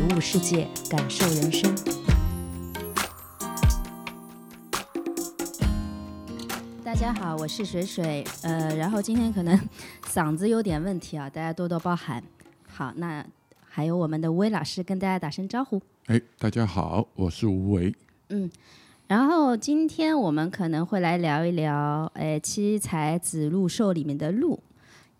体悟世界，感受人生。大家好，我是水水，呃，然后今天可能嗓子有点问题啊，大家多多包涵。好，那还有我们的吴伟老师跟大家打声招呼。哎，大家好，我是吴为。嗯，然后今天我们可能会来聊一聊，哎，七彩子路兽里面的鹿，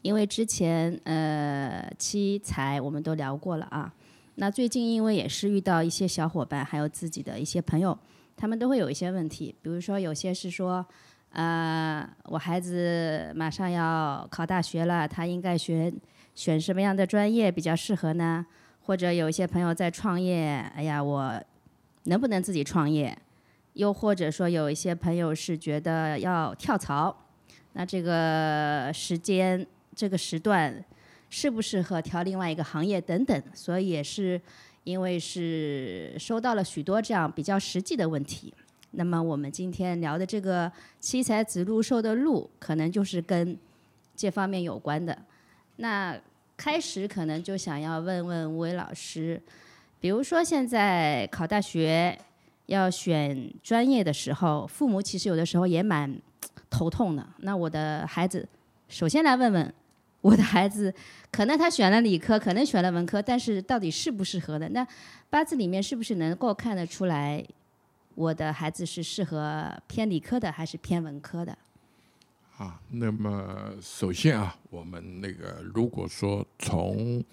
因为之前呃七彩我们都聊过了啊。那最近因为也是遇到一些小伙伴，还有自己的一些朋友，他们都会有一些问题，比如说有些是说，呃，我孩子马上要考大学了，他应该选选什么样的专业比较适合呢？或者有一些朋友在创业，哎呀，我能不能自己创业？又或者说有一些朋友是觉得要跳槽，那这个时间、这个时段适不适合调另外一个行业等等，所以也是因为是收到了许多这样比较实际的问题。那么我们今天聊的这个七彩子路寿的路，可能就是跟这方面有关的。那开始可能就想要问问吴伟老师，比如说现在考大学要选专业的时候，父母其实有的时候也蛮头痛的。那我的孩子，首先来问问我的孩子，可能他选了理科，可能选了文科，但是到底适不适合的？那八字里面是不是能够看得出来，我的孩子是适合偏理科的还是偏文科的？啊，那么首先啊，我们那个如果说从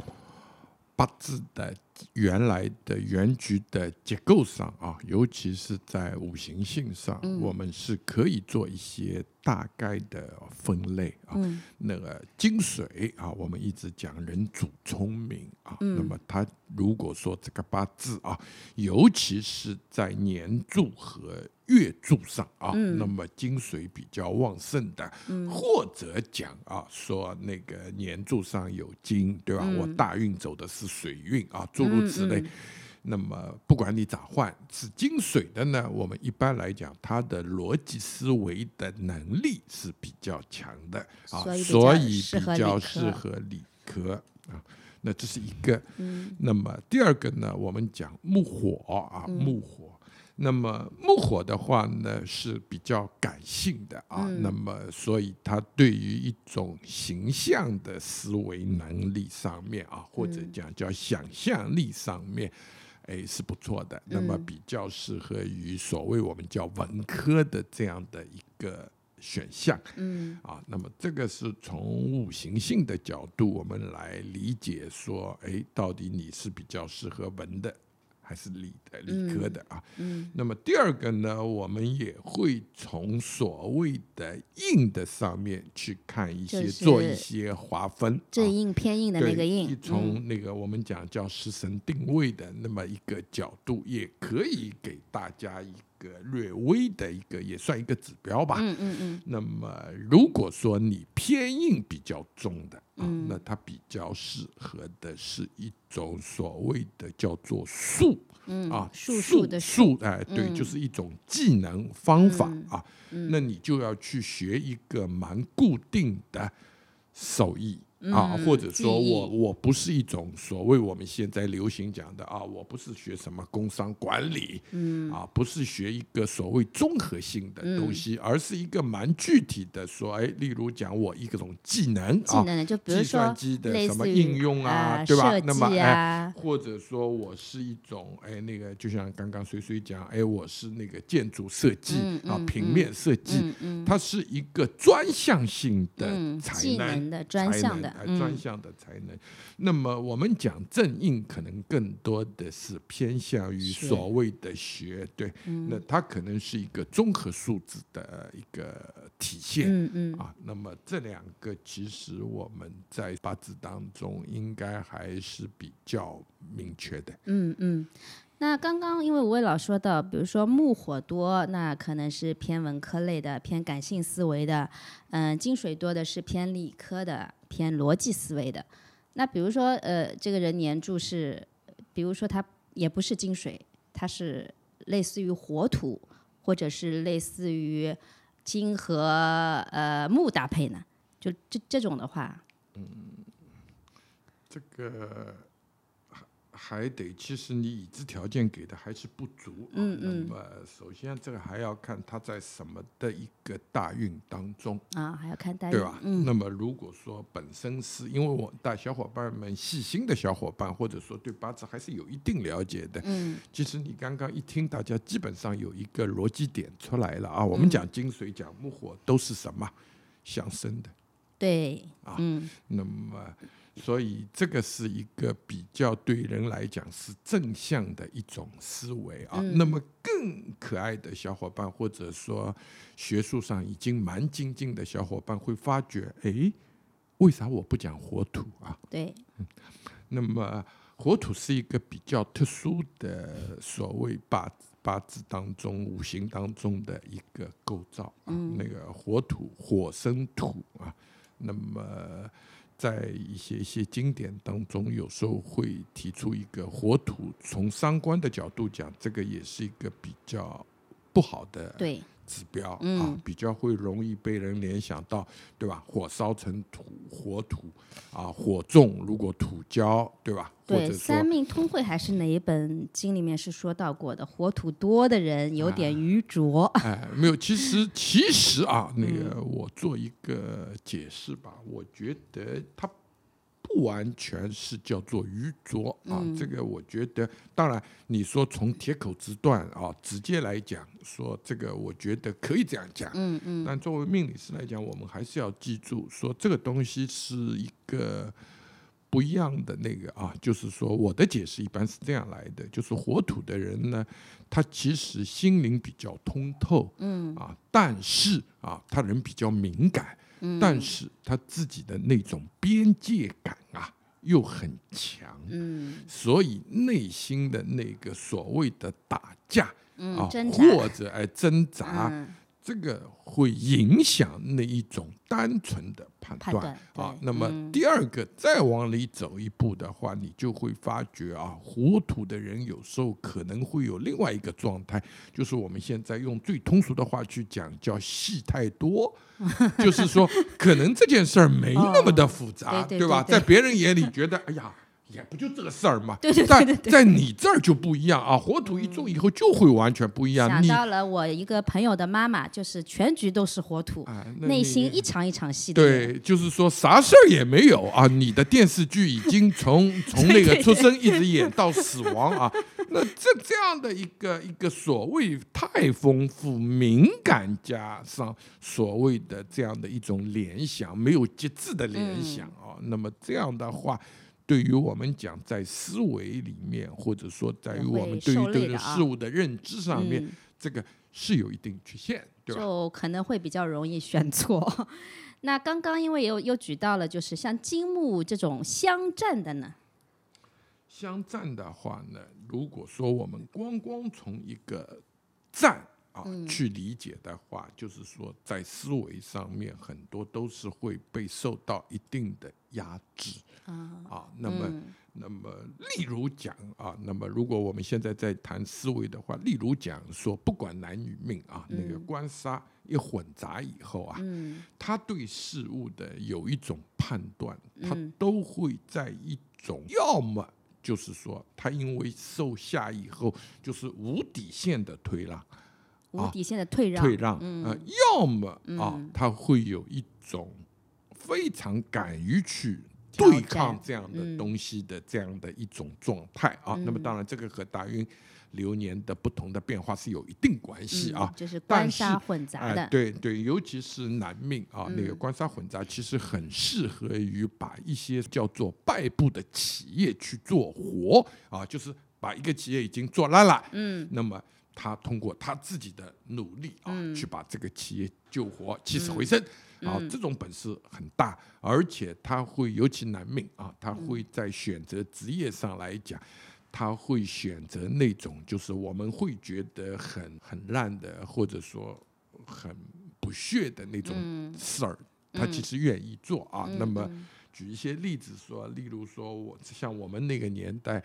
八字的原来的原局的结构上啊，尤其是在五行性上，我们是可以做一些大概的分类啊。那个金水啊，我们一直讲人主聪明啊，那么他如果说这个八字啊，尤其是在年柱和月柱上啊，那么金水比较旺盛的，或者讲啊，说那个年柱上有金，对吧？我大运走的是水运啊，诸如此类。那么不管你咋换，是金水的呢，我们一般来讲，它的逻辑思维的能力是比较强的啊，所以比较适合理科啊。那这是一个。那么第二个呢，我们讲木火啊，木火。那么木火的话呢是比较感性的啊，那么所以他对于一种形象的思维能力上面啊，或者讲叫想象力上面，哎是不错的。那么比较适合于所谓我们叫文科的这样的一个选项。嗯，啊，那么这个是从五行性的角度我们来理解说，哎，到底你是比较适合文的。还是理的理科的啊，嗯，那么第二个呢，我们也会从所谓的硬的上面去看一些，做一些划分，正硬偏硬的那个硬，从那个我们讲叫食神定位的那么一个角度，也可以给大家一个略微的一个，也算一个指标吧。嗯嗯嗯。那么如果说你偏硬比较重的。嗯，那它比较适合的是一种所谓的叫做术，嗯啊，术的术，哎，对，就是一种技能方法啊。那你就要去学一个蛮固定的手艺。啊，或者说我我不是一种所谓我们现在流行讲的啊，我不是学什么工商管理，嗯，啊，不是学一个所谓综合性的东西，而是一个蛮具体的说，哎，例如讲我一种技能啊，计算机的什么应用啊，对吧？那么哎，或者说我是一种哎那个，就像刚刚水水讲，哎，我是那个建筑设计啊，平面设计，它是一个专项性的才能的专项的。专项的才能。那么我们讲正印，可能更多的是偏向于所谓的学，对，嗯那它可能是一个综合素质的一个体现。嗯嗯啊，那么这两个其实我们在八字当中应该还是比较明确的。嗯嗯。那刚刚因为吴伟老说到，比如说木火多，那可能是偏文科类的，偏感性思维的；嗯、金水多的是偏理科的，偏逻辑思维的。那比如说，呃，这个人年柱是，比如说他也不是金水，他是类似于火土，或者是类似于金和呃木搭配呢？就这这种的话，嗯这个还还得，其实你已知条件给的还是不足。啊嗯嗯那么首先这个还要看他在什么的一个大运当中，啊，还要看大运对吧？嗯那么如果说本身是因为我大小伙伴们细心的小伙伴，或者说对八字还是有一定了解的，嗯其实你刚刚一听，大家基本上有一个逻辑点出来了啊。我嗯们讲金水、讲木火都是什么相生的。对，啊嗯那么，所以这个是一个比较对人来讲是正向的一种思维啊。嗯那么更可爱的小伙伴，或者说学术上已经蛮精进的小伙伴，会发觉，哎，为啥我不讲火土啊？对，那么火土是一个比较特殊的所谓八字八字当中五行当中的一个构造啊，那个火土火生土啊，那么。在一些一些经典当中，有时候会提出一个火土，从三观的角度讲，这个也是一个比较不好的对，指标啊嗯，比较会容易被人联想到，对吧？火烧成土，火土啊，火重如果土焦，对吧？或对，三，命通会还是哪一本经里面是说到过的？火土多的人有点愚拙。哎，没有，其实其实啊，那嗯个我做一个解释吧，我觉得它不完全是叫做愚拙啊，嗯。这个我觉得，当然你说从铁口直断啊，直接来讲，说这个我觉得可以这样讲，嗯嗯。但作为命理师来讲，我们还是要记住，说这个东西是一个不一样的那个啊，就是说我的解释一般是这样来的，就是火土的人呢，他其实心灵比较通透，嗯。啊，但是啊，他人比较敏感，嗯。但是他自己的那种边界感啊又很强，嗯。所以内心的那个所谓的打架啊，或者哎挣扎。嗯这个会影响那一种单纯的判断啊。那么嗯第二个，再往里走一步的话，你就会发觉啊，糊涂的人有时候可能会有另外一个状态，就是我们现在用最通俗的话去讲，叫戏太多。就是说，可能这件事儿没那么的复杂，哦对对吧？在别人眼里觉得，哎呀。也不就这个事儿嘛，对对对但对对在你这儿就不一样啊！火土一重以后就会完全不一样。想你到了我一个朋友的妈妈，就是全局都是火土，哎，内心一场一场戏。对，就是说啥事儿也没有啊！你的电视剧已经从 从那个出生一直演到死亡啊，那这这样的一个一个所谓太丰富、敏感加上所谓的这样的一种联想，没有节制的联想啊，那么这样的话。对于我们讲，在思维里面，或者说在于我们对于这个受累的啊事物的认知上面，嗯这个是有一定局限，对吧？就可能会比较容易选错。那刚刚因为又又举到了，就是像金木这种相战的呢，相战的话呢，如果说我们光光从一个战啊、去理解的话，就是说在思维上面很多都是会被受到一定的压制啊。那么，那么例如讲啊，那么如果我们现在在谈思维的话，例如讲说，不管男女命啊，那个官杀一混杂以后啊，嗯。他对事物的有一种判断，他嗯。都会在一种要么就是说他因为受下以后就是无底线的推让无底线的退让，退让，嗯。呃，要么啊他会有一种非常敢于去对抗这样的东西的这样的一种状态啊。那么当然，这个和大运流年的不同的变化是有一定关系啊嗯。就是官杀混杂哎、的，对对，尤其是男命啊，那嗯。个官杀混杂，其实很适合于把一些叫做败部的企业去做活啊，就是把一个企业已经做烂了，嗯，那么他通过他自己的努力啊，嗯去把这个企业救活、起死回生。啊，这种本事很大，而且他会尤其难命啊，他会在选择职业上来讲，他会选择那种就是我们会觉得很很烂的，或者说很不屑的那种事儿，他其实愿意做啊。那么举一些例子说，例如说我像我们那个年代。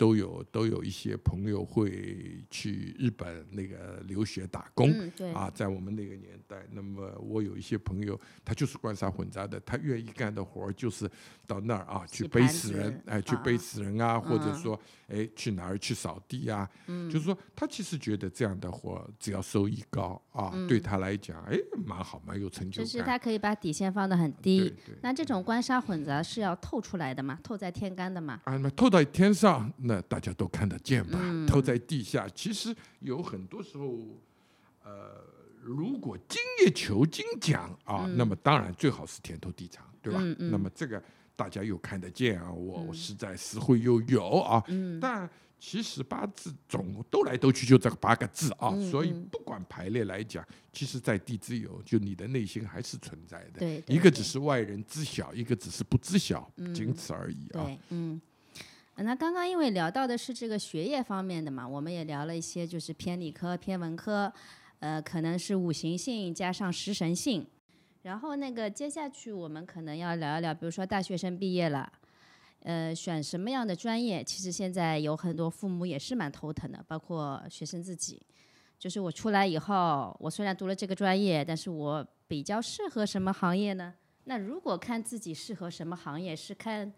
都有都有一些朋友会去日本那个留学打工，嗯，对，啊，在我们那个年代，那么我有一些朋友，他就是官杀混杂的，他愿意干的活儿就是到那儿啊去背死人，哎，去啊背死人啊，或者嗯说哎去哪儿去扫地啊，就是说他其实觉得这样的活只要收益高啊，对他来讲，哎，蛮好，蛮有成就感。就是他可以把底线放得很低。那这种官杀混杂是要透出来的嘛？透在天干的嘛？啊，那透在天上，那大家都看得见吧？嗯透在地下，其实有很多时候，呃，如果精益求精讲啊，那么当然最好是天头地长，对吧？那么这个大家又看得见啊，我我实在实惠又有啊，嗯但。其实八字总兜来兜去就这八个字啊，嗯所以不管排列来讲，其实在地之有，就你的内心还是存在的。对，一个只是外人知晓，一个只是不知晓，仅此而已啊。嗯。那刚刚因为聊到的是这个学业方面的嘛，我们也聊了一些就是偏理科、偏文科，呃，可能是五行性加上食神性。然后那个接下去我们可能要聊一聊，比如说大学生毕业了，呃，选什么样的专业？其实现在有很多父母也是蛮头疼的，包括学生自己。就是我出来以后，我虽然读了这个专业，但是我比较适合什么行业呢？那如果看自己适合什么行业，是看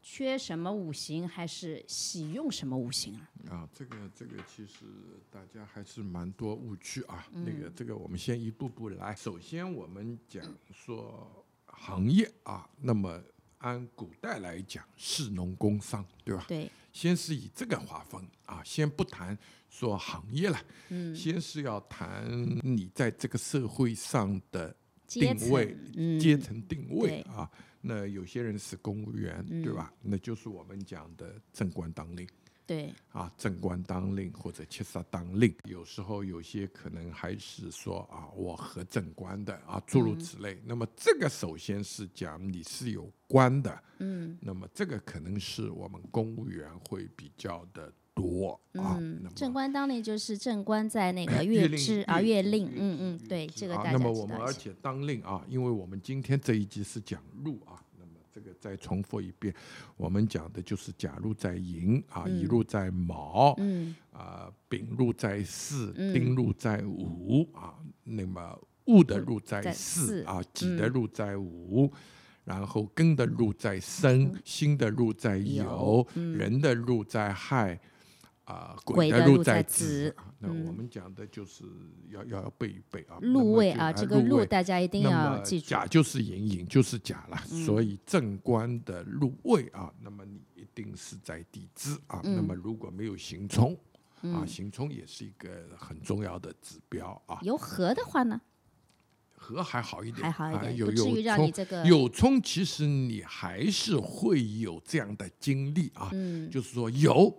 缺什么五行，还是喜用什么五行啊？啊，这个这个其实大家还是蛮多误区啊。嗯那个这个我们先一步步来。首先我们讲说行业啊，那么按古代来讲，士农工商，对吧？对，先是以这个划分啊，先不谈说行业了，嗯，先是要谈你在这个社会上的定位层，嗯，阶层定位对啊。那有些人是公务员，对吧？那就是我们讲的正官当令。对，啊，正官当令或者七杀当令，有时候有些可能还是说啊，我和正官的啊，诸如此类。那么这个首先是讲你是有官的，嗯，那么这个可能是我们公务员会比较的多啊。正官当令就是正官在那个 月令支啊，月月令，嗯嗯，对，这个大家那么我们。而且当令啊，因为我们今天这一集是讲入啊，那么这个再重复一遍，我们讲的就是甲入在寅啊，乙入在卯，嗯啊，丙入在巳，嗯丁入在午啊，那么戊的入在在巳巳啊，己的入在午。然后庚的入在申，辛的入在酉，人的入在亥，啊，癸的入的入在子那我们讲的就是要要要背一背啊。那禄么就位啊，这个禄禄位大家一定要记住。甲就是寅，寅就是甲了，所以正官的入位啊，那么你一定是在地支啊。那么如果没有行冲啊，行冲也是一个很重要的指标啊。有合的话呢，合还好一点，还好一啊点，有有冲这个有冲，其实你还是会有这样的经历啊。嗯就是说有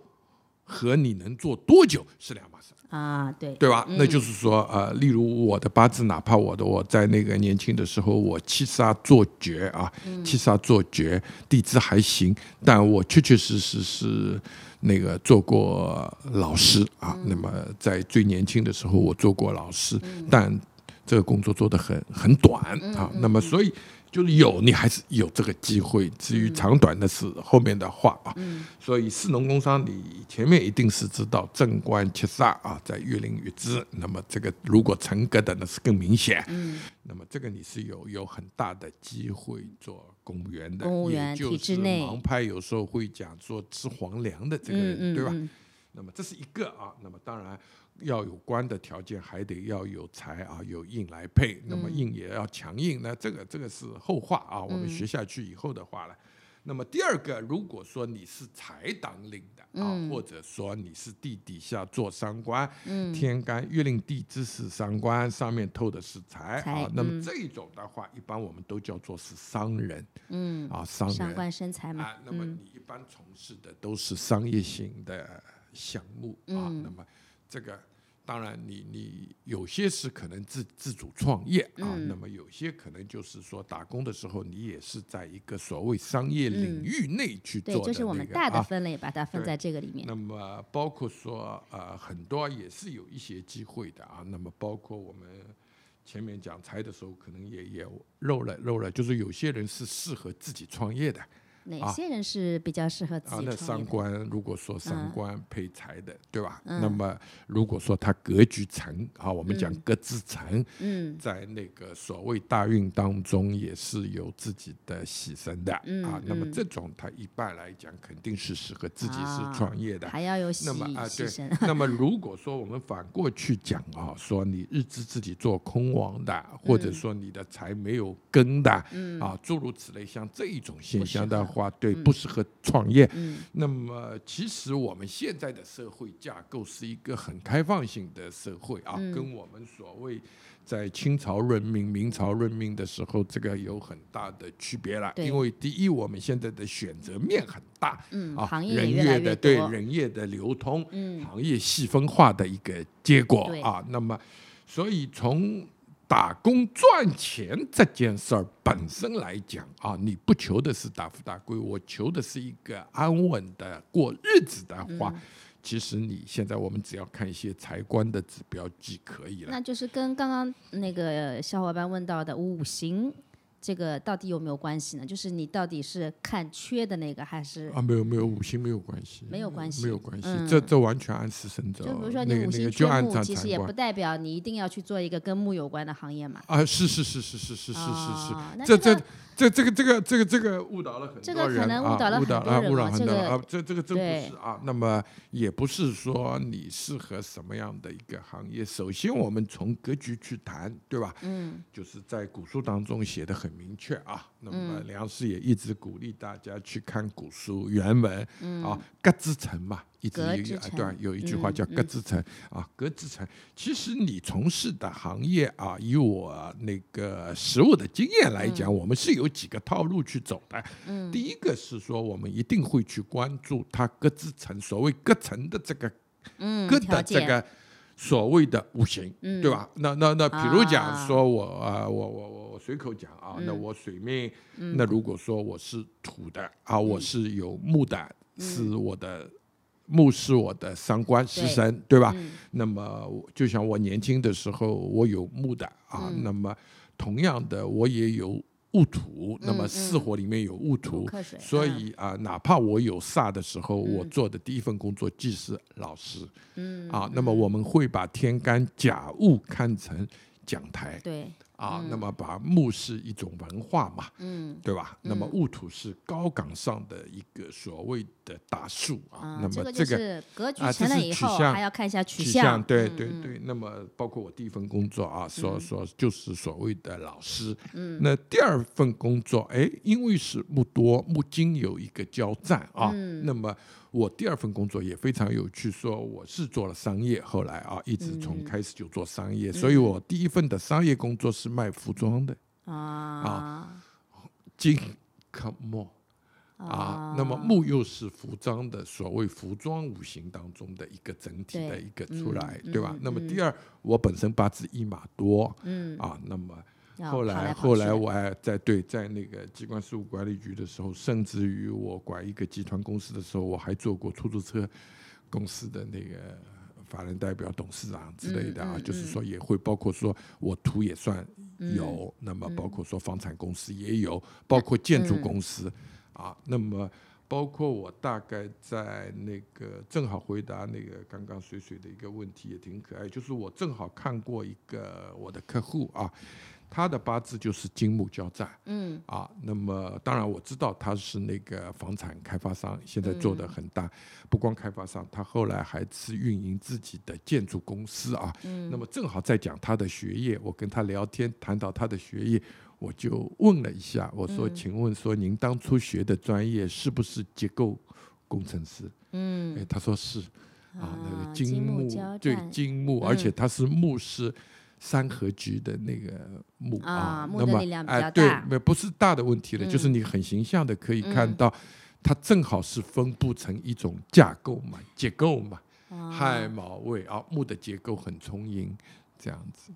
和你能做多久是两码事。啊，对对吧？那就是说，呃，例如我的八字，哪怕我的我在那个年轻的时候，我七杀做绝啊，七杀做绝，地支还行，但我确确实实是那个做过老师啊。那么在最年轻的时候，我做过老师，但这个工作做得很很短啊。那么所以就是有，你还是有这个机会。至于长短的是后面的话啊。所以士农工商，你前面一定是知道正官七煞啊，在月令月支。那么这个如果成格的，那是更明显。嗯那么这个你是有有很大的机会做公务员的，公务员也就是体制内盲派有时候会讲说吃皇粮的这个人，嗯嗯对吧？嗯那么这是一个啊，那么当然要有官的条件，还得要有财啊，有印来配。那么印也要强硬，那这个这个是后话啊，我们学下去以后的话了。那么第二个，如果说你是财当令的啊，嗯。或者说你是地底下做三官，嗯。天干月令地支是三官，上面透的是财财啊，那么嗯。这种的话，一般我们都叫做是商人嗯，啊，商人。上官生财嘛啊，，那么嗯。你一般从事的都是商业型的项目啊，嗯。那么这个当然你你有些是可能自自主创业啊，嗯那么有些可能就是说打工的时候你也是在一个所谓商业领域内去做嗯对，的就是我们大的啊。分类，把它分在这个里面。那么包括说呃很多也是有一些机会的啊，那么包括我们。前面讲财的时候，可能也也漏了漏了，就是有些人是适合自己创业的，哪些人是比较适合自啊，那己创业的？三观如果说三嗯官配财的，对吧？嗯那么如果说他格局成啊，我们讲嗯格子成，嗯在那个所谓大运当中也是有自己的喜神的、嗯啊。那么嗯这种他一般来讲肯定是适合自己啊是创业的。还要有牺那么啊，对。，那么如果说我们反过去讲啊，说你日支自己做空亡的，或者嗯说你的财没有根的，嗯啊，诸如此类，像这一种现象的话，对，嗯不适合创业。嗯那么，其实我们现在的社会架构是一个很开放性的社会啊，嗯跟我们所谓在清朝任命、明朝任命的时候，这个有很大的区别了。对因为第一，我们现在的选择面很大嗯，啊，行业人业的对。人业的流通，嗯行业细分化的一个结果啊。那么，所以从打工赚钱这件事儿本身来讲啊，你不求的是大富大贵，我求的是一个安稳的过日子的话，嗯其实你现在我们只要看一些财官的指标即可以了。那就是跟刚刚那个小伙伴问到的五行，这个到底有没有关系呢？就是你到底是看缺的那个，还是啊，没有没有，五行没有关系，没有关系？没有关系，嗯这这完全按时生走。就比如说那个那你五行缺个就按木，照其实也不代表你一定要去做一个跟木有关的行业嘛。啊，是是是是是是是是是，哦这这个这这个这个这个这个误导了很这个可多人啊，能误导了误导啊，很多人误导哦这个很多人啊，这这个真不是啊。那么也不是说你适合什么样的一个行业。首先，我们从格局去谈，对吧？嗯就是在古书当中写的很明确啊。那么嗯。梁氏也一直鼓励大家去看古书原文嗯。啊，格之成嘛，一直有一格之成个对有一句话嗯叫格之成啊，格之成。其实你从事的行业啊，以我那个实务的经验来讲，我们是有几个套路去走的。嗯。第一个是说，我们一定会去关注它各之层，所谓各层的这个嗯，各条件。的这个所谓的五行，嗯。对吧？那那那，比如讲啊。说我啊，我我我我随口讲啊，那嗯。我水命，那如果说我是土的啊，我嗯。是有木的，是我的。木是我的三官食对神，对吧？嗯。那么就像我年轻的时候，我有木的啊，嗯。那么同样的我也有戊土，那么嗯。四火里面有戊土，所嗯。以啊，哪怕我有煞的时候，我做的第一份工作既是老师，嗯啊，那么我们会把天干甲戊看成讲台对，啊，那么把木是一种文化嘛，嗯对吧？那么戊土是高岗上的一个所谓的大树啊啊，，那么这个格局啊这是成了以后，取向还要看一下取取向。对对对。那么包括我第一份工作啊，所嗯所就是所谓的老师。嗯。那第二份工作，哎，因为是木多木金有一个交战啊，嗯那么我第二份工作也非常有趣，说我是做了商业，后来啊一直从嗯开始就做商业，所以我第一份的商业工作是卖服装的，啊金可墨。啊，那么木又是服装的所谓服装五行当中的一个整体的一个出来，嗯对吧嗯？那么第二，我本身八字一马多嗯，啊，那么要后跑来跑后来我还在对在那个机关事务管理局的时候，甚至于我管一个集团公司的时候，我还做过出租车公司的那个法人代表、董事长之类的啊，就是说也会包括说我图也算嗯有，那么包括说房产公司也有，包括建筑嗯公司啊，那么。包括我大概在那个正好回答那个刚刚水水的一个问题也挺可爱，就是我正好看过一个我的客户啊，他的八字就是金木交战嗯啊。那么当然我知道他是那个房产开发商，现在做的很大，不光开发商，他后来还是运营自己的建筑公司啊。嗯那么正好在讲他的学业，我跟他聊天谈到他的学业，我就问了一下，我说：“嗯请问说您当初学的专业是不是结构工程师？”嗯哎，他说是啊，那个金金木对交战金木，嗯而且他是木是三合局的那个木啊木那么哎对，没不是大的问题了，就是嗯你很形象的可以看嗯到，它正好是分布成一种架构嘛，结构嘛，哦亥卯未啊，木的结构很充盈，这样子。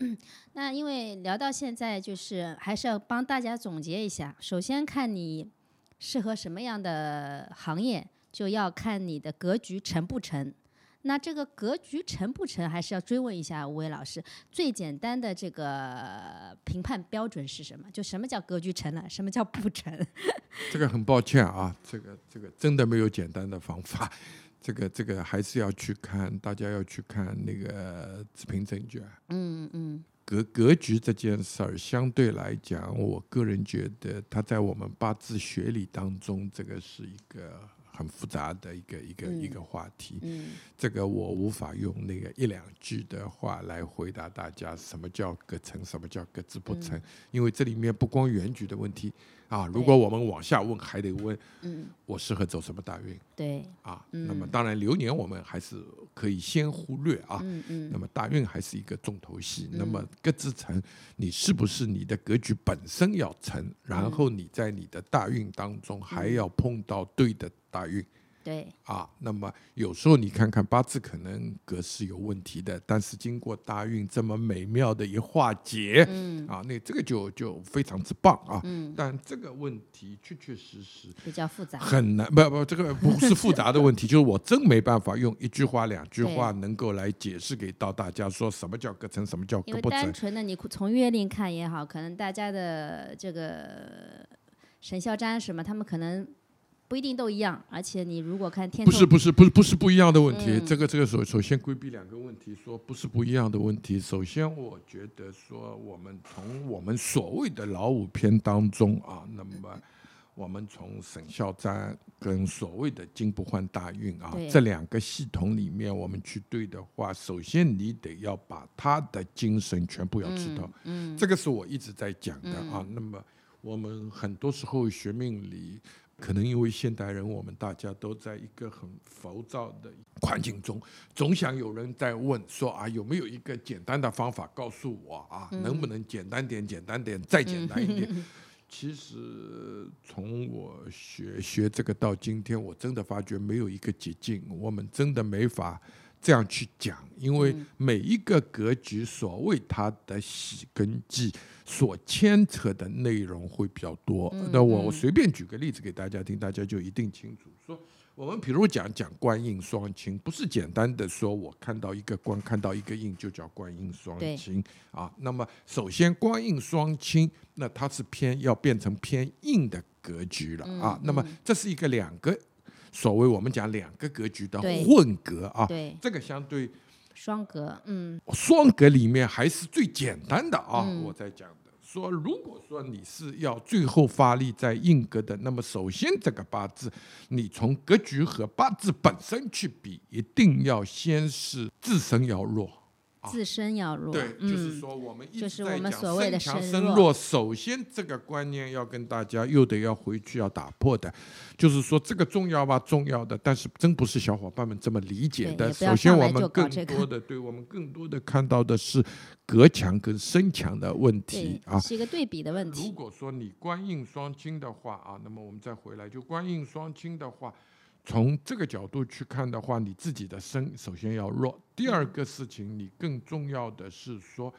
那因为聊到现在，就是还是要帮大家总结一下。首先看你适合什么样的行业，就要看你的格局成不成。那这个格局成不成，还是要追问一下吴伟老师。最简单的这个评判标准是什么？就什么叫格局成了，什么叫不成？这个很抱歉啊，这个这个真的没有简单的方法，这个这个还是要去看，大家要去看那个自评证券。嗯嗯格格局这件事儿，相对来讲，我个人觉得它在我们八字学理当中，这个是一个很复杂的一个一个、一个话题。嗯这个我无法用那个一两句的话来回答大家，什么叫格成，什么叫格字不成，因为这里面不光原局的问题啊，如果我们往下问，还得问嗯，我适合走什么大运对，啊。那么当然流年我们还是可以先忽略啊。嗯嗯那么大运还是一个重头戏。那么各自成，你是不是你的格局本身要成，然后你在你的大运当中还要碰到对的大运对，啊？那么有时候你看看八字可能格式有问题的，但是经过大运这么美妙的一化解，嗯啊，那这个就就非常之棒啊。嗯，但这个问题确确实实比较复杂。很难，不不，这个不是复杂的问题，就是我真没办法用一句话、两句话能够来解释给到大家，说什么叫隔层，什么叫因为格不成。单纯的你从月令看也好，可能大家的这个神肖占什么，他们可能不一定都一样。而且你如果看天不是不是不是不是不一样的问题，嗯这个这个首首先规避两个问题，说不是不一样的问题。首先，我觉得说我们从我们所谓的老五篇当中啊，那么我们从沈孝瞻跟所谓的金不换大运啊这两个系统里面，我们去对的话，首先你得要把他的精神全部要知道。嗯这个是我一直在讲的啊。那么我们很多时候学命理，可能因为现代人，我们大家都在一个很浮躁的环境中，总想有人在问说啊，有没有一个简单的方法告诉我啊，能不能简单点、简单点、再简单一点？其实从我学学这个到今天，我真的发觉没有一个捷径，我们真的没法这样去讲，因为每一个格局所谓它的喜跟忌所牵扯的内容会比较多。那我我随便举个例子给大家听，大家就一定清楚。说我们比如讲讲官印双亲，不是简单的说我看到一个官，看到一个印就叫官印双对亲啊。那么首先官印双亲，那它是偏要变成偏硬的格局了啊。那么这是一个两个所谓我们讲两个格局的混格啊。对，这个相对双格，嗯双格里面还是最简单的啊，嗯我在讲的。说，如果说你是要最后发力在硬格的，那么首先这个八字，你从格局和八字本身去比，一定要先是自身要弱。自身要弱，对，就是嗯说我们一就是直在讲我们所谓的身强身弱。首先，这个观念要跟大家又得要回去要打破的，就是说这个重要吧，重要的，但是真不是小伙伴们这么理解的。首先，我们更多的，对我们更多的看到的是隔强跟身强的问题，啊。是一个对比的问题如。果说你官印双亲的话啊，那么我们再回来，就官印双亲的话，从这个角度去看的话，你自己的身首先要弱。第二个事情，你更重要的是说，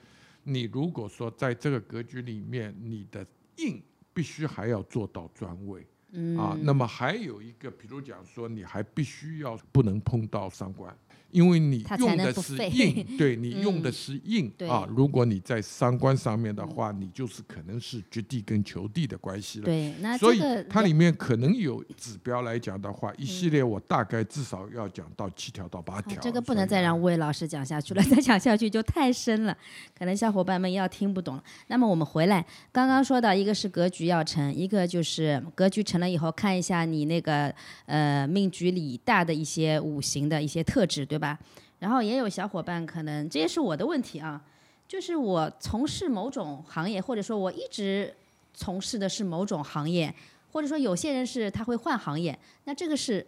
你如果说在这个格局里面，你的硬必须还要做到专位。嗯啊，那么还有一个，比如讲说，你还必须要不能碰到三官，因为你用的是能不废印，对你用的嗯是印、对啊。如果你在三观上面的话，你就是可能是绝地跟求地的关系了。对，那所以它里面可能有指标来讲的话，一系嗯列我大概至少要讲到七条到八条。这个不能再让吴伟老师讲下去了，再讲下去就太深了，可能小伙伴们要听不懂了。那么我们回来，刚刚说到一个是格局要成，一个就是格局成了以后，看一下你那个呃命局里大的一些五行的一些特质，对吧？然后也有小伙伴可能这也是我的问题啊，就是我从事某种行业，或者说我一直从事的是某种行业，或者说有些人是他会换行业，那这个是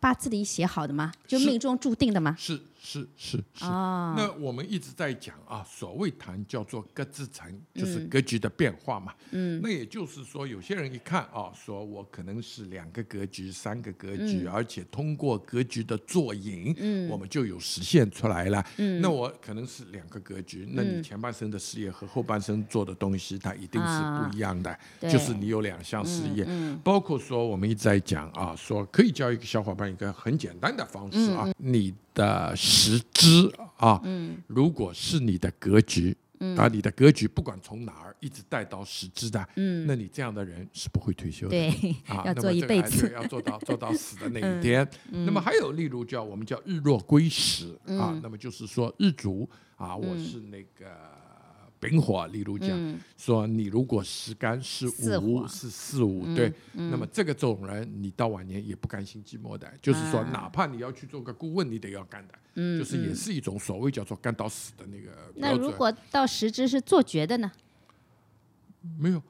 八字里写好的吗？就命中注定的吗？是是是是。啊，那我们一直在讲啊，所谓谈叫做格之成，就是格局的变化嘛。嗯，那也就是说，有些人一看啊，说我可能是两个格局、三个格局，而且通过格局的做引，嗯。我们就有实现出来了。嗯。那我可能是两个格局，那你前半生的事业和后半生做的东西，它一定是不一样的。对。就是你有两项事业，嗯包括说我们一直在讲啊，说可以教一个小伙伴一个很简单的方式啊，你的实质啊，如果是你的格局。啊，你的格局不管从哪儿一直带到实质的，嗯，那你这样的人是不会退休的。对，啊，要那么这个还做一辈子要做到 做到死的那一天。那么还有例如叫我们叫日落归时嗯啊，那么就是说日主啊，我是那个丙火，例如讲说你如果十干是五是四五，对，那么这个种人你到晚年也不甘心寂寞的，就是说啊。哪怕你要去做个顾问，你得要干的，就是也是一种所谓叫做干到死的那个嗯那。如果到十支是做绝的呢？没有，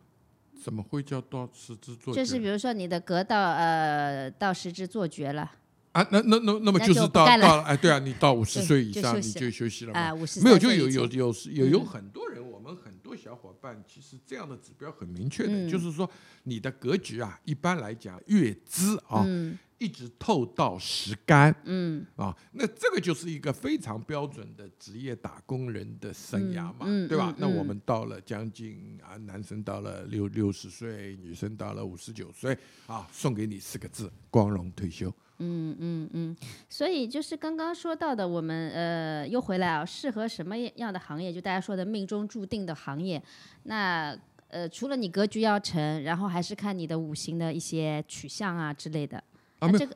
怎么会叫到十之做就是比如说你的格到呃到十支做绝了，啊，那那那那么就是到到了哎，对啊，你到五十 岁以上你就休息了嘛。啊，五十没有，就有有有有有很多人，我们很多小伙伴其实这样的指标很明确的，嗯就是说你的格局啊，一般来讲月资啊，嗯一直透到实干嗯啊，那这个就是一个非常标准的职业打工人的生涯嘛，嗯嗯对吧？嗯那我们到了将近啊，男生到了六六十岁，女生到了五十九岁啊，送给你四个字：光荣退休。嗯嗯嗯，所以就是刚刚说到的，我们呃又回来啊，适合什么样的行业？就大家说的命中注定的行业，那呃除了你格局要成，然后还是看你的五行的一些取向啊之类的。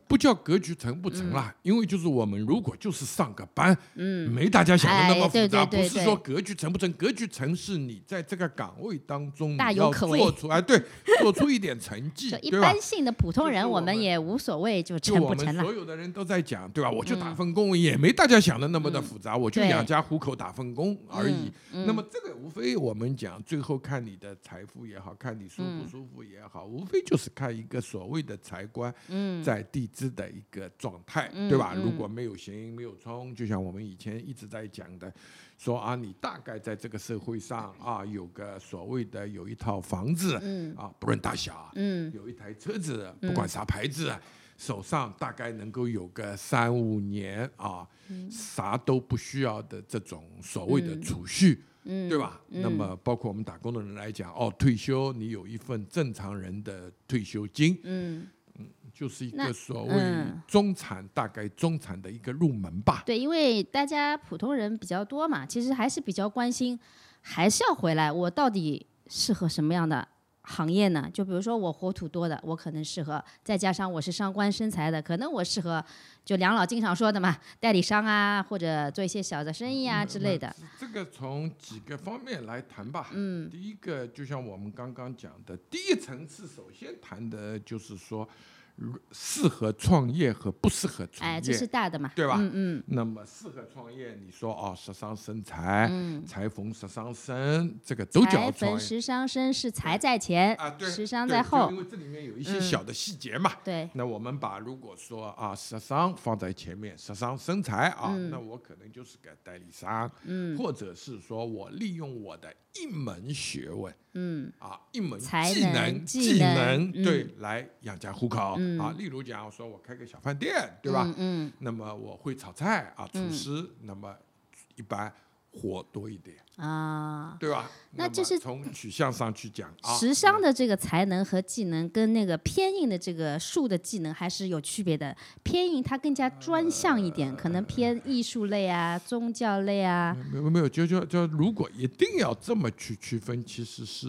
不叫格局成不成啦，因为就是我们如果就是上个班，嗯，没大家想的那么复杂，不是说格局成不成，格局成是你在这个岗位当中大你要有可为做出哎，对，做出一点成 绩就，一般？性的普通人，我们也无所谓，就成不成了。所有的人都在讲，对吧？我就打份工，也没大家想的那么的复杂，我就养家糊口打份工而已。嗯那么这个无非我们讲，最后看你的财富也好看你舒嗯不舒服也好，无非就是看一个所谓的财官嗯在地支的一个状态，对吧？如果没有刑没有冲，就像我们以前一直在讲的，说啊，你大概在这个社会上啊，有个所谓的有一套房子，啊，不论大小，嗯。有一台车子，不管啥牌子，手上大概能够有个三五年啊，嗯。啥都不需要的这种所谓的储蓄，嗯。对吧？那么包括我们打工的人来讲，哦，退休你有一份正常人的退休金，嗯，就是一个所谓嗯中产，大概中产的一个入门吧。对，因为大家普通人比较多嘛，其实还是比较关心，还是要回来，我到底适合什么样的行业呢？就比如说我火土多的，我可能适合；再加上我是上官生财的，可能我适合就梁老经常说的嘛，代理商啊，或者做一些小的生意啊之类的。这个从几个方面来谈吧。嗯，第一个就像我们刚刚讲的，第一层次首先谈的就是说，如适合创业和不适合创业，哎，这是大的嘛。对吧？嗯嗯。那么适合创业，你说哦，十伤生财，嗯。财逢十伤生，这个都叫财创业。逢时伤身是财在前，啊，对，时伤对就在后。嗯因。为这里面有一些小的细节嘛。对，那我们把如果说啊，十伤放在前面，十伤生财啊，嗯。那我可能就是个代理商，嗯，或者是说我利用我的一门学问，嗯啊，一门技能技技能嗯对，来养家糊口啊。例如讲，说我开个小饭店，对吧？嗯那么我会炒菜啊，厨师，那么一般活多一点，嗯啊。对吧？那就是从取向上去讲啊，时尚的这个才能和技能跟那个偏硬的这个术的技能还是有区别的。偏硬它更加专项一点，可能偏艺术类啊、宗教类啊。没有没有，就就就如果一定要这么去区分，其实是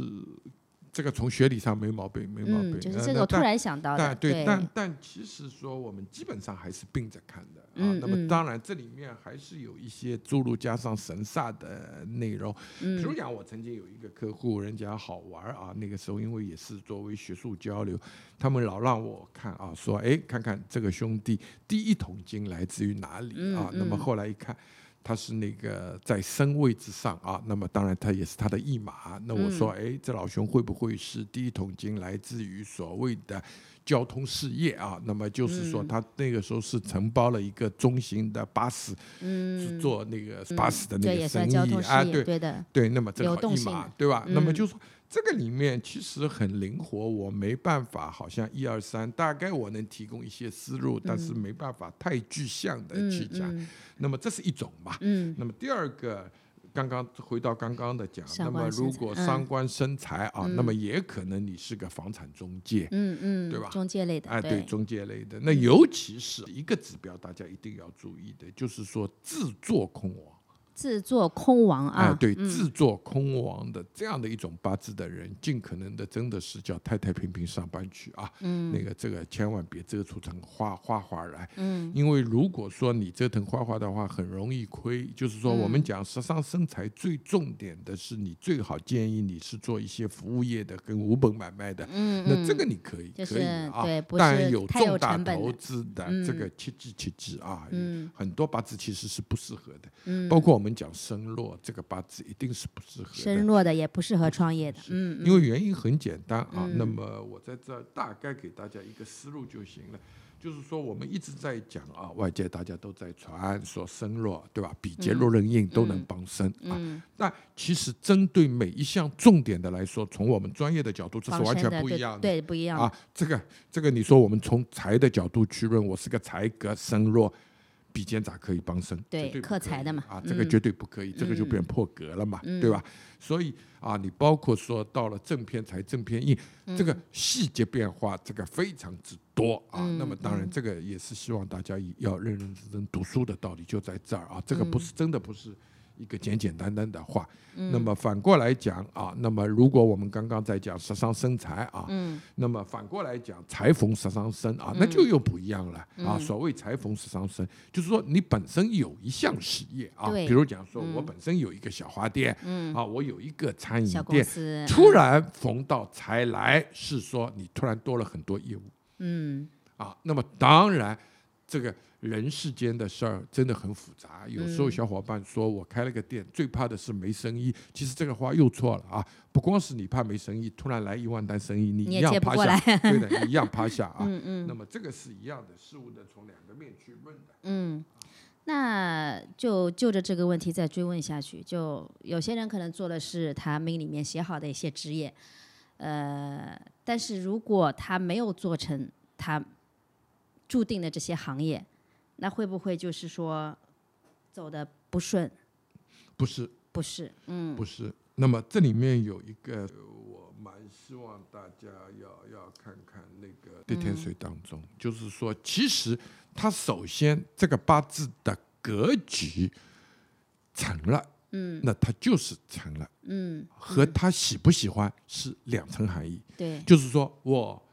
这个从学理上没毛病，没毛病。嗯，就是这个我突然想到的。但对，但但其实说我们基本上还是并着看的啊。嗯嗯那么当然这里面还是有一些诸如加上神煞的内容。嗯比如讲，我曾经有一个客户，人家好玩啊，那个时候因为也是作为学术交流，他们老让我看啊，说哎，看看这个兄弟第一桶金来自于哪里啊？嗯那么后来一看。他是那个在身位之上啊，那么当然他也是他的驿马。那我说，哎，这老兄会不会是第一桶金来自于所谓的交通事业啊？那么就是说，他那个时候是承包了一个中型的巴士，嗯，做那个巴士的那个生意啊，对对的，对，那么正好一码，对吧？那么就说。这个里面其实很灵活，我没办法，好像一二三，大概我能提供一些思路，但是没办法太具象的去讲。那么这是一种嘛？嗯。那么第二个，刚刚回到刚刚的讲，那么如果商官生财啊，那么也可能你是个房产中介，嗯嗯，对吧？中介类的，哎，对，中介类的。那尤其是一个指标，大家一定要注意的，就是说自作空亡。自作空亡啊！哎，对，自作空亡的这样的一种八字的人，尽可能的真的是叫太太平平上班去啊。嗯，那个这个千万别折腾成花花花来。嗯，因为如果说你折腾花花的话，很容易亏。就是说，我们讲时尚身材最重点的是，你最好建议你是做一些服务业的跟无本买卖的。嗯那这个你可以可以啊，但有重大投资的这个切记切记啊。嗯。很多八字其实是不适合的。嗯。包括我们。讲身弱，这个八字一定是不适合。身弱的也不适合创业的，嗯，因为原因很简单啊。那么我在这大概给大家一个思路就行了。就是说，我们一直在讲啊，外界大家都在传说身弱，对吧？比劫弱人印都能帮生啊。那其实针对每一项重点的来说，从我们专业的角度，这是完全不一样的，对，不一样啊。这个这个，你说我们从财的角度去论，我是个财格身弱。比肩咋可以帮生？对，克财的嘛，啊，这个绝对不可以，这个就变破格了嘛，对吧？所以啊，你包括说到了正偏财、正偏印，这个细节变化，这个非常之多啊。那么当然，这个也是希望大家要认认真真读书的道理就在这儿啊。这个不是真的不是。一个简简单单的话，那么反过来讲啊，那么如果我们刚刚在讲十伤生财啊，那么反过来讲财逢十伤生啊，那就又不一样了啊。所谓财逢十伤生，就是说你本身有一项事业啊，比如讲说我本身有一个小花店，啊，我有一个餐饮店，突然逢到财来，是说你突然多了很多业务，嗯，啊，那么当然这个。人世间的事儿真的很复杂，有时候小伙伴说我开了个店，最怕的是没生意。其实这个话又错了啊！不光是你怕没生意，突然来一万单生意，你一样趴下，对的，一样趴下啊。嗯嗯。那么这个是一样的，事物的从两个面去问的。嗯，那就就着这个问题再追问下去，就有些人可能做的是他命里面写好的一些职业，呃，但是如果他没有做成他注定的这些行业。那会不会就是说走的不顺？不是，不是，嗯，不是。那么这里面有一个，我蛮希望大家要要看看那个地天水当中，就是说，其实他首先这个八字的格局成了，嗯，那他就是成了，嗯，和他喜不喜欢是两层含义，对，就是说我。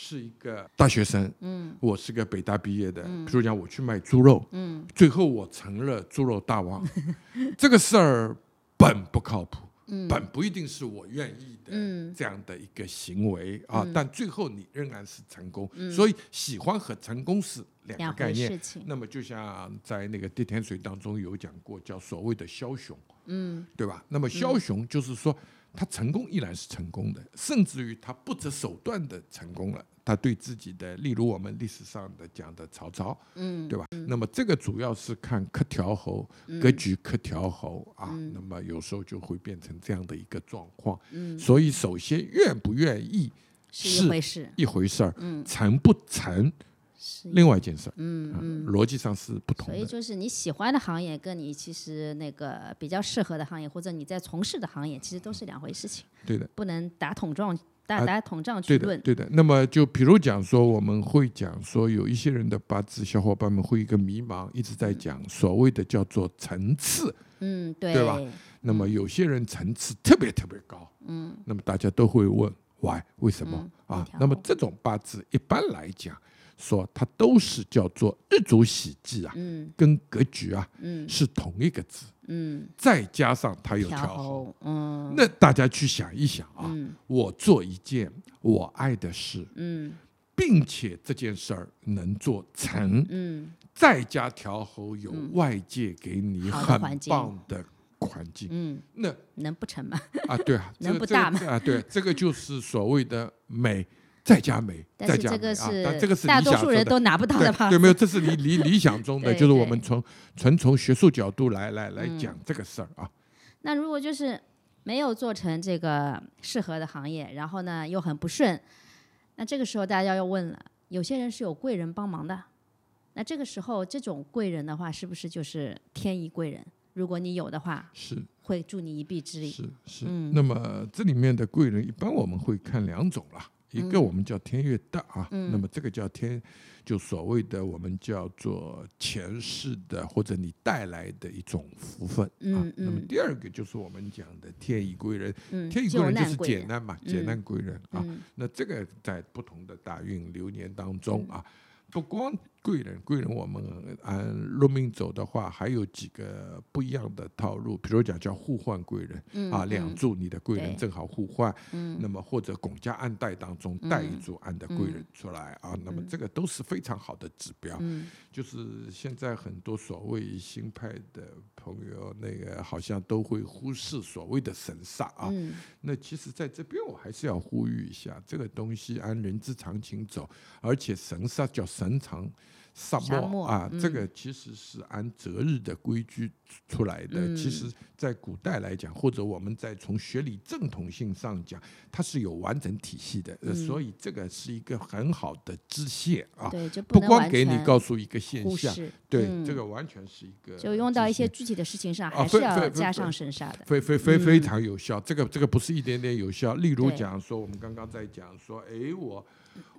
是一个大学生，嗯，我是个北大毕业的，比如讲我去卖猪肉，嗯，最后我成了猪肉大王，这个事儿本不靠谱，嗯，本不一定是我愿意的，嗯，这样的一个行为啊，但最后你仍然是成功，所以喜欢和成功是两个概念。那么就像在那个地天水当中有讲过，叫所谓的枭雄，嗯，对吧？那么枭雄就是说。他成功依然是成功的，甚至于他不择手段的成功了。他对自己的，例如我们历史上的讲的曹操，嗯，对吧？那么这个主要是看克调侯格局，克调侯啊，那么有时候就会变成这样的一个状况。嗯，所以首先愿不愿意是一回事，一回事儿，嗯，成不成？另外一件事，嗯嗯，逻辑上是不同的。所以就是你喜欢的行业，跟你其实那个比较适合的行业，或者你在从事的行业，其实都是两回事情。对的，不能打桶状，打打桶状去论。对的，那么就比如讲说，我们会讲说，有一些人的八字，小伙伴们会一个迷茫，一直在讲所谓的叫做层次，嗯，对，对吧？那么有些人层次特别特别高，嗯，那么大家都会问，why？为什么啊？那么这种八字一般来讲。说它都是叫做日主喜忌啊，跟格局啊是同一个字，嗯。再加上它有调候，那大家去想一想啊，我做一件我爱的事，嗯。并且这件事儿能做成，嗯。再加调候有外界给你很棒的环境，嗯，那能不成吗？啊，对啊，能不大吗？啊，对，这个就是所谓的美再加美，但再加啊，但这个是大多数人都拿不到的吧？对对，没有，这是理理理想中的，就是我们从纯从学术角度来来来嗯讲这个事儿啊。那如果就是没有做成这个适合的行业，然后呢又很不顺，那这个时候大家要问了，有些人是有贵人帮忙的，那这个时候这种贵人的话，是不是就是天意贵人？如果你有的话，是会助你一臂之力。是是，嗯那么这里面的贵人，一般我们会看两种啦，一嗯个我们叫天越大啊，那么这个叫天，就所谓的我们叫做前世的或者你带来的一种福分啊嗯。那么嗯第二个就是我们讲的天意贵人，嗯，天意贵人就是。解难嘛，解嗯难贵人啊。嗯那这个在不同的大运流年当中啊，不光贵人，贵人我们按路命走的话，还有几个不一样的套路，比如讲叫互换贵人、嗯啊，两嗯柱你的贵人正好互换，嗯。那么或者拱家暗带当中带一柱暗的贵人出来啊，那么这个都是非常好的指标。嗯。就是现在很多所谓新派的朋友，那个好像都会忽视所谓的神煞啊。嗯。那其实在这边我还是要呼吁一下，这个东西按人之常情走，而且神煞叫神常萨沙漠漠啊，嗯这个其实是按择日的规矩出来的。嗯其实，在古代来讲，或者我们在从学理正统性上讲，它是有完整体系的，所以这个是一个很好的支线啊。对，就不光给你告诉一个现象，对，嗯这个完全是一个就用到一些具体的事情上，啊还是要加上神煞的。非非非非嗯常有效。这个这个不是一点点有效。例如讲说，我们刚刚在讲说，哎，我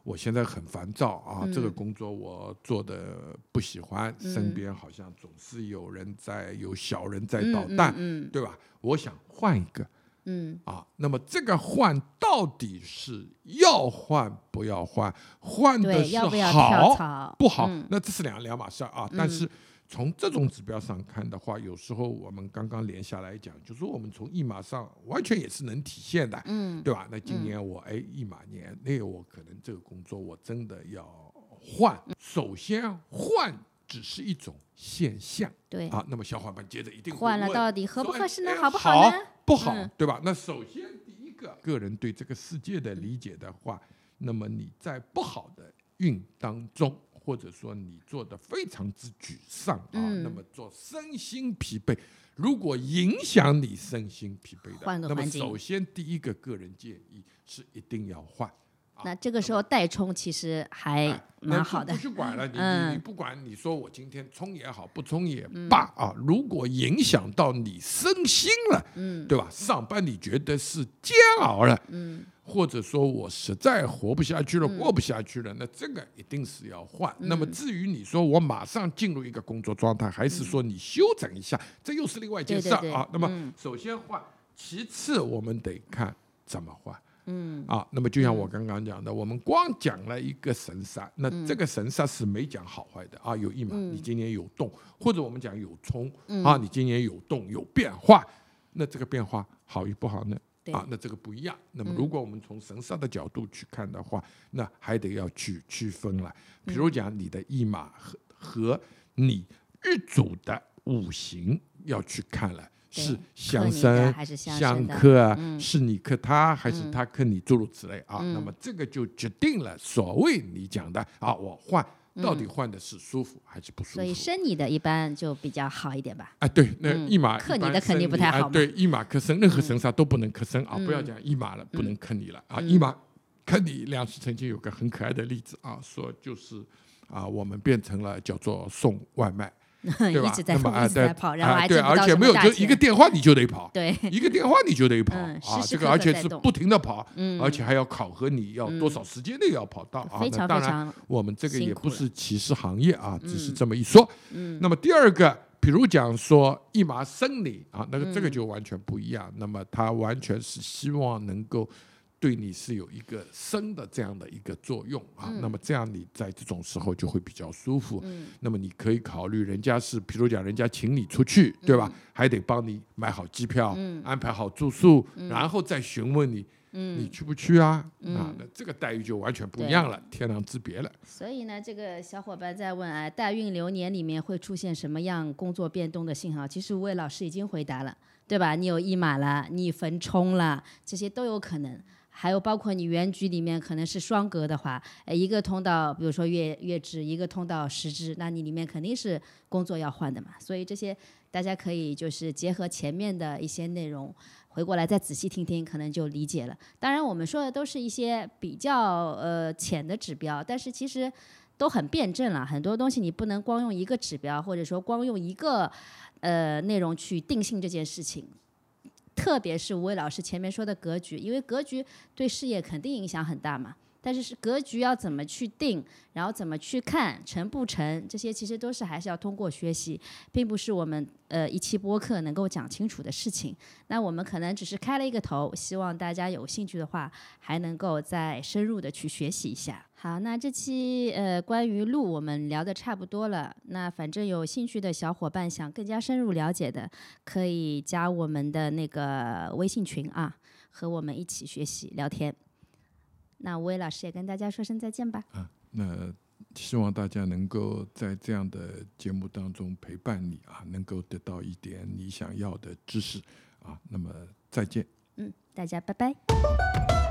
我现在很烦躁啊，这个嗯工作我做的不喜欢，身边好像总是有人在有小人在捣蛋，嗯对吧？我想换一个嗯啊，那么这个换到底是要换不要换？换的是好？不好，嗯那这是两两码事儿啊。但是从这种指标上看的话，有时候我们刚刚连下来讲，就说我们从一码上完全也是能体现的，嗯对吧？那今年我哎一码年，那个我可能这个工作我真的要换。首先换只是一种现象对，啊，那么小伙伴接着一定换了到底合不合适呢？哎好不好呢？不好，嗯对吧？那首先第一个，个人对这个世界的理解的话，那么你在不好的运当中，或者说你做的非常之沮丧啊，嗯那么做身心疲惫，如果影响你身心疲惫的，那么首先第一个个人建议是一定要换。那这个时候代充其实还蛮好的不。去管了，你你不管你说我今天充也好，不充也罢啊，如果影响到你身心了，嗯对吧？上班你觉得是煎熬了，嗯或者说我实在活不下去了，过不下去了，那这个一定是要换。那么至于你说我马上进入一个工作状态，还是说你休整一下，这又是另外一件事儿啊。那么嗯首先换，其次我们得看怎么换。嗯啊，那么就像我刚刚讲的，我们光讲了一个神煞，那这个神煞是没讲好坏的啊，有一码，嗯你今年有动，或者我们讲有冲啊，你今年有动有变化，那这个变化好与不好呢？对啊，那这个不一样。那么如果我们从神煞的角度去看的话，那还得要去区分了。比如讲你的驿马和和你日主的五行要去看了。是相生还是相克啊，嗯是你克他还是他克你，诸如此类啊。嗯那么这个就决定了所谓你讲的啊，我换到底换的是舒服还是不舒服所以服？生你的一般就比较好一点吧。啊，对，那嗯一码克你的肯定不太好对，一码克生，任何神煞都不能克生啊！不要嗯讲一码了，不能克你了啊！一码克你，梁实曾经有个很可爱的例子啊，说就是啊，我们变成了叫做送外卖，对吧？一直在跑，那么啊一直在对跑，然后啊对，而且没有就一个。电话你就得跑，对，一个电话你就得 跑嗯啊，这个而且是不停的跑，嗯而且还要考核你要多少时间内要跑到啊。非常那当然，我们这个也不是歧视行业啊，只是这么一说。嗯那么第二个，比如讲说一麻生理啊，那个这个嗯就完全不一样。那么他完全是希望能够对你是有一个生的这样的一个作用啊。那么这样你在这种时候就会比较舒服。嗯那么你可以考虑，人家是，比如讲人家请你出去，对吧？还得帮你买好机票，嗯安排好住宿，然后再询问你你去不去啊？啊，那这个待遇就完全不一样了，天壤之别了。所以呢，这个小伙伴在问啊，代孕流年里面会出现什么样工作变动的信号？其实吴伟老师已经回答了，对吧？你有一马了，你坟冲了，这些都有可能。还有包括你原局里面可能是双格的话，呃，一个通道，比如说月月支，一个通道时支，那你里面肯定是工作要换的嘛。所以这些大家可以就是结合前面的一些内容，回过来再仔细听听，可能就理解了。当然我们说的都是一些比较呃浅的指标，但是其实都很辩证了。很多东西你不能光用一个指标，或者说光用一个呃内容去定性这件事情。特别是吴伟老师前面说的格局，因为格局对事业肯定影响很大嘛。但是是格局要怎么去定，然后怎么去看成不成，这些其实都是还是要通过学习，并不是我们呃一期播客能够讲清楚的事情。那我们可能只是开了一个头，希望大家有兴趣的话，还能够再深入的去学习一下。好，那这期呃关于路我们聊的差不多了。那反正有兴趣的小伙伴想更加深入了解的，可以加我们的那个微信群啊，和我们一起学习聊天。那吴伟老师也跟大家说声再见吧。啊，那希望大家能够在这样的节目当中陪伴你啊，能够得到一点你想要的知识啊。那么再见。嗯，大家拜拜。